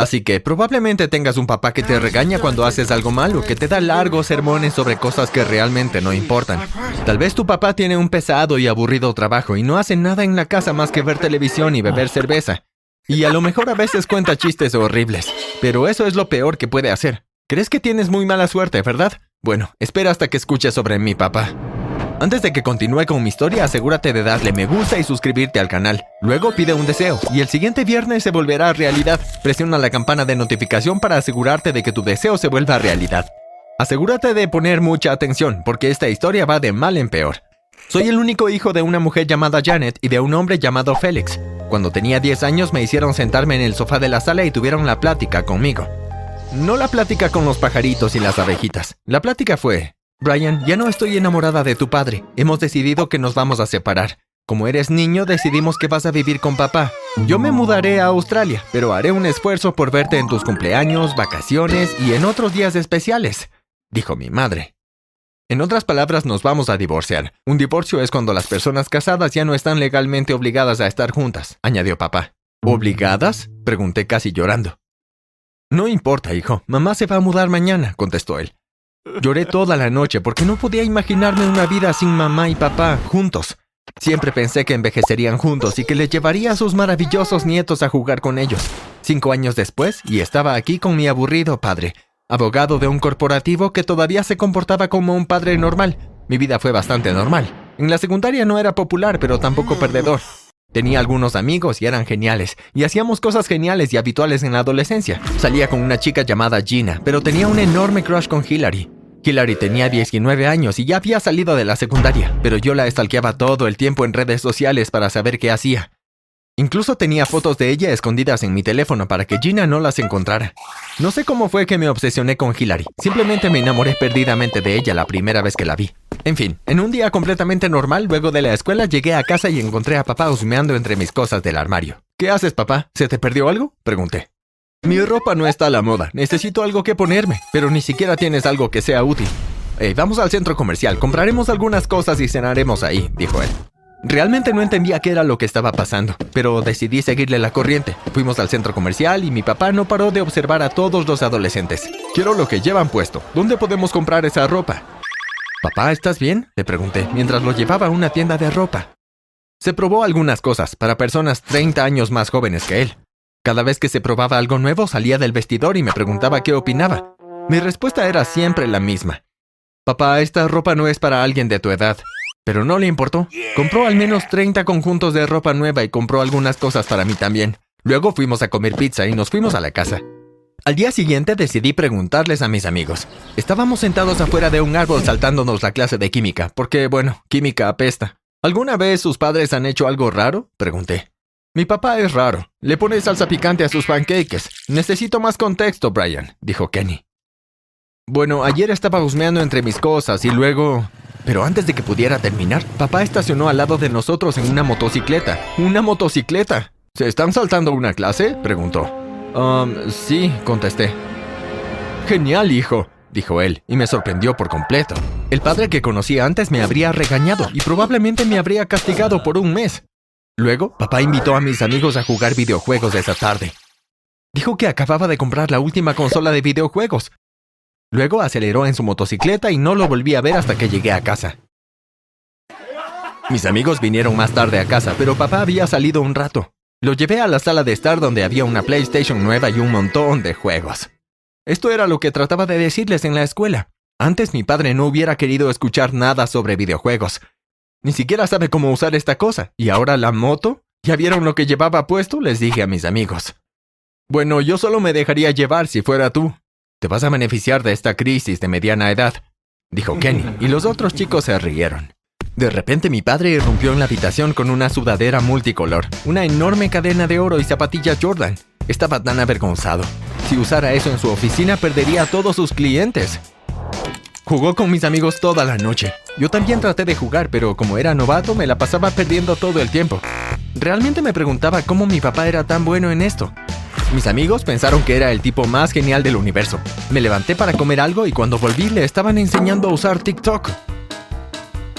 Así que probablemente tengas un papá que te regaña cuando haces algo malo, que te da largos sermones sobre cosas que realmente no importan. Tal vez tu papá tiene un pesado y aburrido trabajo y no hace nada en la casa más que ver televisión y beber cerveza. Y a lo mejor a veces cuenta chistes horribles, pero eso es lo peor que puede hacer. ¿Crees que tienes muy mala suerte, verdad? Bueno, espera hasta que escuches sobre mi papá. Antes de que continúe con mi historia, asegúrate de darle me gusta y suscribirte al canal. Luego pide un deseo y el siguiente viernes se volverá realidad. Presiona la campana de notificación para asegurarte de que tu deseo se vuelva realidad. Asegúrate de poner mucha atención porque esta historia va de mal en peor. Soy el único hijo de una mujer llamada Janet y de un hombre llamado Félix. Cuando tenía 10 años me hicieron sentarme en el sofá de la sala y tuvieron la plática conmigo. No la plática con los pajaritos y las abejitas. La plática fue, Brian, ya no estoy enamorada de tu padre. Hemos decidido que nos vamos a separar. Como eres niño, decidimos que vas a vivir con papá. Yo me mudaré a Australia, pero haré un esfuerzo por verte en tus cumpleaños, vacaciones y en otros días especiales, dijo mi madre. En otras palabras, nos vamos a divorciar. Un divorcio es cuando las personas casadas ya no están legalmente obligadas a estar juntas, añadió papá. ¿Obligadas? pregunté casi llorando. No importa, hijo. Mamá se va a mudar mañana, contestó él. Lloré toda la noche porque no podía imaginarme una vida sin mamá y papá juntos. Siempre pensé que envejecerían juntos y que les llevaría a sus maravillosos nietos a jugar con ellos. Cinco años después, y estaba aquí con mi aburrido padre, abogado de un corporativo que todavía se comportaba como un padre normal. Mi vida fue bastante normal. En la secundaria no era popular, pero tampoco perdedor. Tenía algunos amigos y eran geniales, y hacíamos cosas geniales y habituales en la adolescencia. Salía con una chica llamada Gina, pero tenía un enorme crush con Hillary. Hillary tenía 19 años y ya había salido de la secundaria, pero yo la estalqueaba todo el tiempo en redes sociales para saber qué hacía. Incluso tenía fotos de ella escondidas en mi teléfono para que Gina no las encontrara. No sé cómo fue que me obsesioné con Hillary, simplemente me enamoré perdidamente de ella la primera vez que la vi. En fin, en un día completamente normal, luego de la escuela, llegué a casa y encontré a papá husmeando entre mis cosas del armario. ¿Qué haces, papá? ¿Se te perdió algo? Pregunté. Mi ropa no está a la moda. Necesito algo que ponerme, pero ni siquiera tienes algo que sea útil. Hey, vamos al centro comercial, compraremos algunas cosas y cenaremos ahí, dijo él. Realmente no entendía qué era lo que estaba pasando, pero decidí seguirle la corriente. Fuimos al centro comercial y mi papá no paró de observar a todos los adolescentes. Quiero lo que llevan puesto. ¿Dónde podemos comprar esa ropa? Papá, ¿estás bien? Le pregunté, mientras lo llevaba a una tienda de ropa. Se probó algunas cosas para personas 30 años más jóvenes que él. Cada vez que se probaba algo nuevo salía del vestidor y me preguntaba qué opinaba. Mi respuesta era siempre la misma. Papá, esta ropa no es para alguien de tu edad. Pero no le importó. Compró al menos 30 conjuntos de ropa nueva y compró algunas cosas para mí también. Luego fuimos a comer pizza y nos fuimos a la casa. Al día siguiente decidí preguntarles a mis amigos. Estábamos sentados afuera de un árbol saltándonos la clase de química, porque, bueno, química apesta. ¿Alguna vez sus padres han hecho algo raro? Pregunté. Mi papá es raro. Le pone salsa picante a sus pancakes. Necesito más contexto, Brian, dijo Kenny. Bueno, ayer estaba husmeando entre mis cosas y luego... Pero antes de que pudiera terminar, papá estacionó al lado de nosotros en una motocicleta. ¡Una motocicleta! ¿Se están saltando una clase? preguntó. Um, sí, contesté. Genial, hijo, dijo él, y me sorprendió por completo. El padre que conocí antes me habría regañado y probablemente me habría castigado por un mes. Luego, papá invitó a mis amigos a jugar videojuegos esa tarde. Dijo que acababa de comprar la última consola de videojuegos. Luego aceleró en su motocicleta y no lo volví a ver hasta que llegué a casa. Mis amigos vinieron más tarde a casa, pero papá había salido un rato. Lo llevé a la sala de estar donde había una PlayStation nueva y un montón de juegos. Esto era lo que trataba de decirles en la escuela. Antes mi padre no hubiera querido escuchar nada sobre videojuegos. Ni siquiera sabe cómo usar esta cosa. ¿Y ahora la moto? ¿Ya vieron lo que llevaba puesto? Les dije a mis amigos. Bueno, yo solo me dejaría llevar si fuera tú. Te vas a beneficiar de esta crisis de mediana edad, dijo Kenny, y los otros chicos se rieron. De repente mi padre irrumpió en la habitación con una sudadera multicolor, una enorme cadena de oro y zapatillas Jordan. Estaba tan avergonzado. Si usara eso en su oficina perdería a todos sus clientes. Jugó con mis amigos toda la noche. Yo también traté de jugar, pero como era novato me la pasaba perdiendo todo el tiempo. Realmente me preguntaba cómo mi papá era tan bueno en esto. Mis amigos pensaron que era el tipo más genial del universo. Me levanté para comer algo y cuando volví le estaban enseñando a usar TikTok.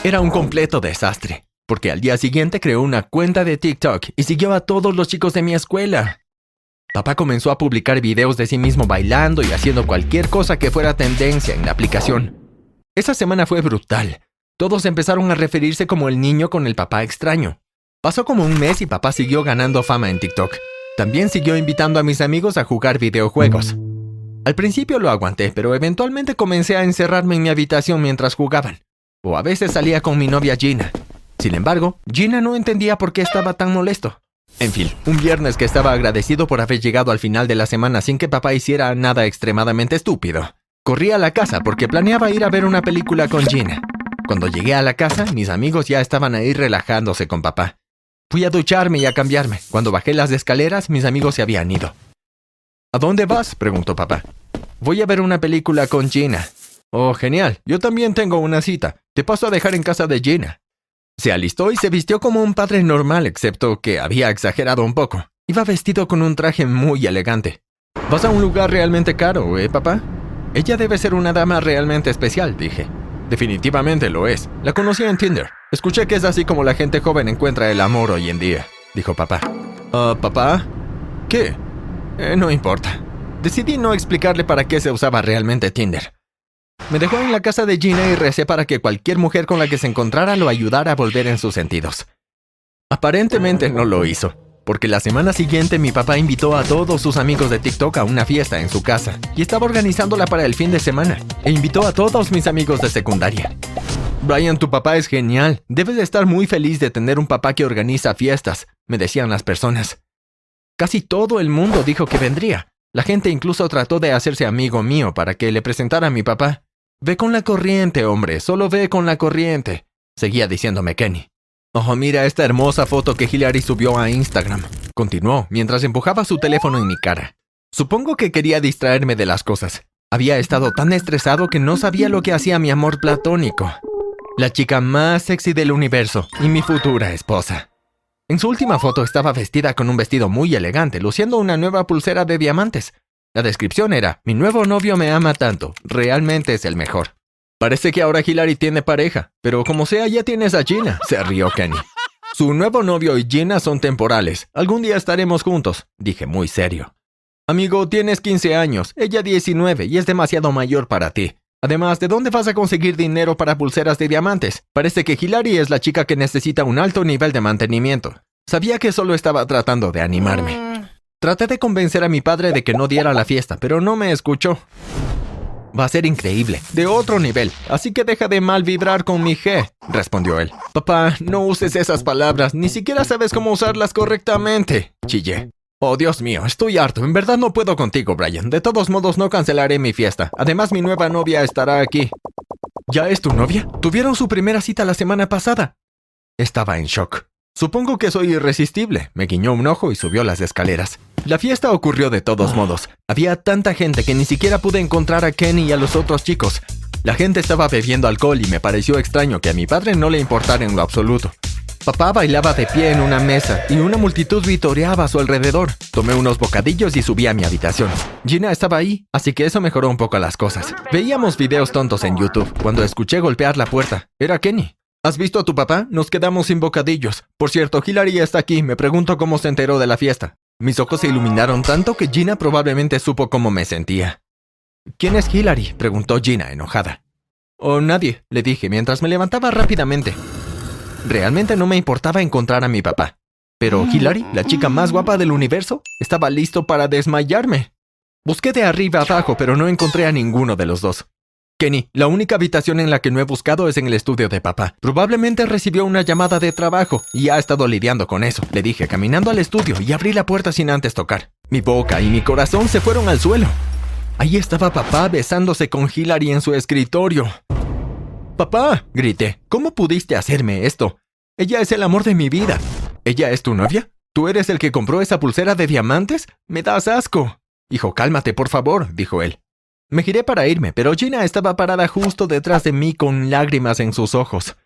Era un completo desastre, porque al día siguiente creó una cuenta de TikTok y siguió a todos los chicos de mi escuela. Papá comenzó a publicar videos de sí mismo bailando y haciendo cualquier cosa que fuera tendencia en la aplicación. Esa semana fue brutal. Todos empezaron a referirse como el niño con el papá extraño. Pasó como un mes y papá siguió ganando fama en TikTok. También siguió invitando a mis amigos a jugar videojuegos. Al principio lo aguanté, pero eventualmente comencé a encerrarme en mi habitación mientras jugaban. O a veces salía con mi novia Gina. Sin embargo, Gina no entendía por qué estaba tan molesto. En fin, un viernes que estaba agradecido por haber llegado al final de la semana sin que papá hiciera nada extremadamente estúpido. Corrí a la casa porque planeaba ir a ver una película con Gina. Cuando llegué a la casa, mis amigos ya estaban ahí relajándose con papá. Fui a ducharme y a cambiarme. Cuando bajé las escaleras, mis amigos se habían ido. ¿A dónde vas? preguntó papá. Voy a ver una película con Gina. Oh, genial. Yo también tengo una cita. Te paso a dejar en casa de Gina. Se alistó y se vistió como un padre normal, excepto que había exagerado un poco. Iba vestido con un traje muy elegante. Vas a un lugar realmente caro, ¿eh, papá? Ella debe ser una dama realmente especial, dije. Definitivamente lo es. La conocí en Tinder. Escuché que es así como la gente joven encuentra el amor hoy en día, dijo papá. Ah, papá? ¿Qué? Eh, no importa. Decidí no explicarle para qué se usaba realmente Tinder. Me dejó en la casa de Gina y recé para que cualquier mujer con la que se encontrara lo ayudara a volver en sus sentidos. Aparentemente no lo hizo, porque la semana siguiente mi papá invitó a todos sus amigos de TikTok a una fiesta en su casa y estaba organizándola para el fin de semana e invitó a todos mis amigos de secundaria. Brian, tu papá es genial. Debes de estar muy feliz de tener un papá que organiza fiestas, me decían las personas. Casi todo el mundo dijo que vendría. La gente incluso trató de hacerse amigo mío para que le presentara a mi papá. Ve con la corriente, hombre, solo ve con la corriente, seguía diciéndome Kenny. Oh, mira esta hermosa foto que Hillary subió a Instagram, continuó mientras empujaba su teléfono en mi cara. Supongo que quería distraerme de las cosas. Había estado tan estresado que no sabía lo que hacía mi amor platónico. La chica más sexy del universo y mi futura esposa. En su última foto estaba vestida con un vestido muy elegante, luciendo una nueva pulsera de diamantes. La descripción era, mi nuevo novio me ama tanto, realmente es el mejor. Parece que ahora Hillary tiene pareja, pero como sea ya tienes a Gina, se rió Kenny. Su nuevo novio y Gina son temporales. Algún día estaremos juntos, dije muy serio. Amigo, tienes 15 años, ella 19 y es demasiado mayor para ti. Además, ¿de dónde vas a conseguir dinero para pulseras de diamantes? Parece que Hilary es la chica que necesita un alto nivel de mantenimiento. Sabía que solo estaba tratando de animarme. Traté de convencer a mi padre de que no diera la fiesta, pero no me escuchó. Va a ser increíble, de otro nivel, así que deja de mal vibrar con mi G, respondió él. Papá, no uses esas palabras, ni siquiera sabes cómo usarlas correctamente, chillé. Oh, Dios mío, estoy harto. En verdad no puedo contigo, Brian. De todos modos, no cancelaré mi fiesta. Además, mi nueva novia estará aquí. ¿Ya es tu novia? Tuvieron su primera cita la semana pasada. Estaba en shock. Supongo que soy irresistible. Me guiñó un ojo y subió las escaleras. La fiesta ocurrió de todos modos. Había tanta gente que ni siquiera pude encontrar a Kenny y a los otros chicos. La gente estaba bebiendo alcohol y me pareció extraño que a mi padre no le importara en lo absoluto. Papá bailaba de pie en una mesa y una multitud vitoreaba a su alrededor. Tomé unos bocadillos y subí a mi habitación. Gina estaba ahí, así que eso mejoró un poco las cosas. Veíamos videos tontos en YouTube cuando escuché golpear la puerta. Era Kenny. ¿Has visto a tu papá? Nos quedamos sin bocadillos. Por cierto, Hilary está aquí. Me pregunto cómo se enteró de la fiesta. Mis ojos se iluminaron tanto que Gina probablemente supo cómo me sentía. ¿Quién es Hilary? preguntó Gina, enojada. Oh, nadie, le dije mientras me levantaba rápidamente. Realmente no me importaba encontrar a mi papá. Pero Hilary, la chica más guapa del universo, estaba listo para desmayarme. Busqué de arriba abajo, pero no encontré a ninguno de los dos. Kenny, la única habitación en la que no he buscado es en el estudio de papá. Probablemente recibió una llamada de trabajo y ha estado lidiando con eso, le dije caminando al estudio y abrí la puerta sin antes tocar. Mi boca y mi corazón se fueron al suelo. Ahí estaba papá besándose con Hilary en su escritorio. Papá, grité, ¿cómo pudiste hacerme esto? Ella es el amor de mi vida. ¿Ella es tu novia? ¿Tú eres el que compró esa pulsera de diamantes? Me das asco. Hijo, cálmate, por favor, dijo él. Me giré para irme, pero Gina estaba parada justo detrás de mí con lágrimas en sus ojos.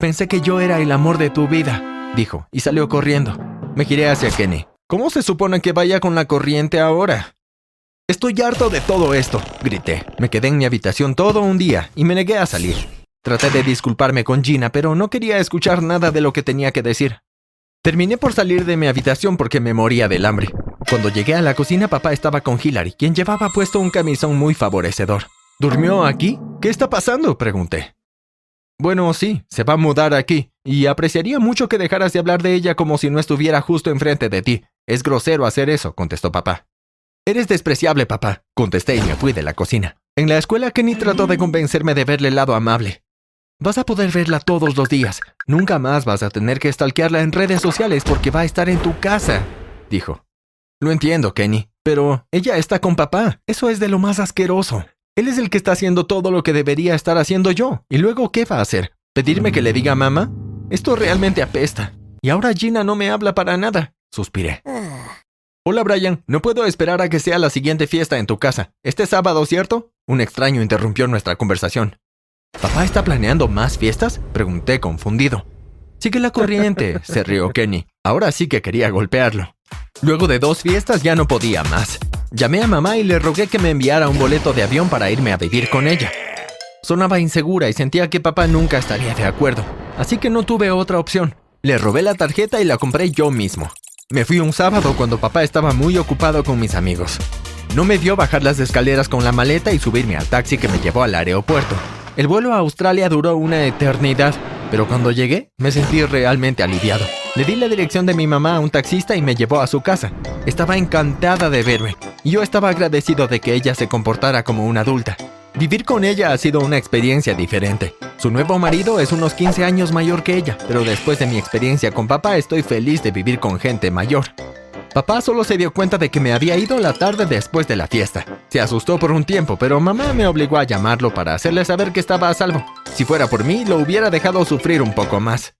Pensé que yo era el amor de tu vida, dijo, y salió corriendo. Me giré hacia Kenny. ¿Cómo se supone que vaya con la corriente ahora? Estoy harto de todo esto, grité. Me quedé en mi habitación todo un día y me negué a salir. Traté de disculparme con Gina, pero no quería escuchar nada de lo que tenía que decir. Terminé por salir de mi habitación porque me moría del hambre. Cuando llegué a la cocina, papá estaba con Hillary, quien llevaba puesto un camisón muy favorecedor. ¿Durmió aquí? ¿Qué está pasando? pregunté. Bueno, sí, se va a mudar aquí, y apreciaría mucho que dejaras de hablar de ella como si no estuviera justo enfrente de ti. Es grosero hacer eso, contestó papá. Eres despreciable, papá, contesté y me fui de la cocina. En la escuela Kenny trató de convencerme de verle el lado amable. Vas a poder verla todos los días. Nunca más vas a tener que stalkearla en redes sociales porque va a estar en tu casa, dijo. Lo entiendo, Kenny, pero ella está con papá. Eso es de lo más asqueroso. Él es el que está haciendo todo lo que debería estar haciendo yo. ¿Y luego qué va a hacer? ¿Pedirme que le diga a mamá? Esto realmente apesta. Y ahora Gina no me habla para nada. Suspiré. Hola Brian, no puedo esperar a que sea la siguiente fiesta en tu casa. Este sábado, ¿cierto? Un extraño interrumpió nuestra conversación. ¿Papá está planeando más fiestas? Pregunté confundido. Sigue la corriente, se rió Kenny. Ahora sí que quería golpearlo. Luego de dos fiestas ya no podía más. Llamé a mamá y le rogué que me enviara un boleto de avión para irme a vivir con ella. Sonaba insegura y sentía que papá nunca estaría de acuerdo, así que no tuve otra opción. Le robé la tarjeta y la compré yo mismo. Me fui un sábado cuando papá estaba muy ocupado con mis amigos. No me vio bajar las escaleras con la maleta y subirme al taxi que me llevó al aeropuerto. El vuelo a Australia duró una eternidad, pero cuando llegué me sentí realmente aliviado. Le di la dirección de mi mamá a un taxista y me llevó a su casa. Estaba encantada de verme y yo estaba agradecido de que ella se comportara como una adulta. Vivir con ella ha sido una experiencia diferente. Su nuevo marido es unos 15 años mayor que ella, pero después de mi experiencia con papá estoy feliz de vivir con gente mayor. Papá solo se dio cuenta de que me había ido la tarde después de la fiesta. Se asustó por un tiempo, pero mamá me obligó a llamarlo para hacerle saber que estaba a salvo. Si fuera por mí, lo hubiera dejado sufrir un poco más.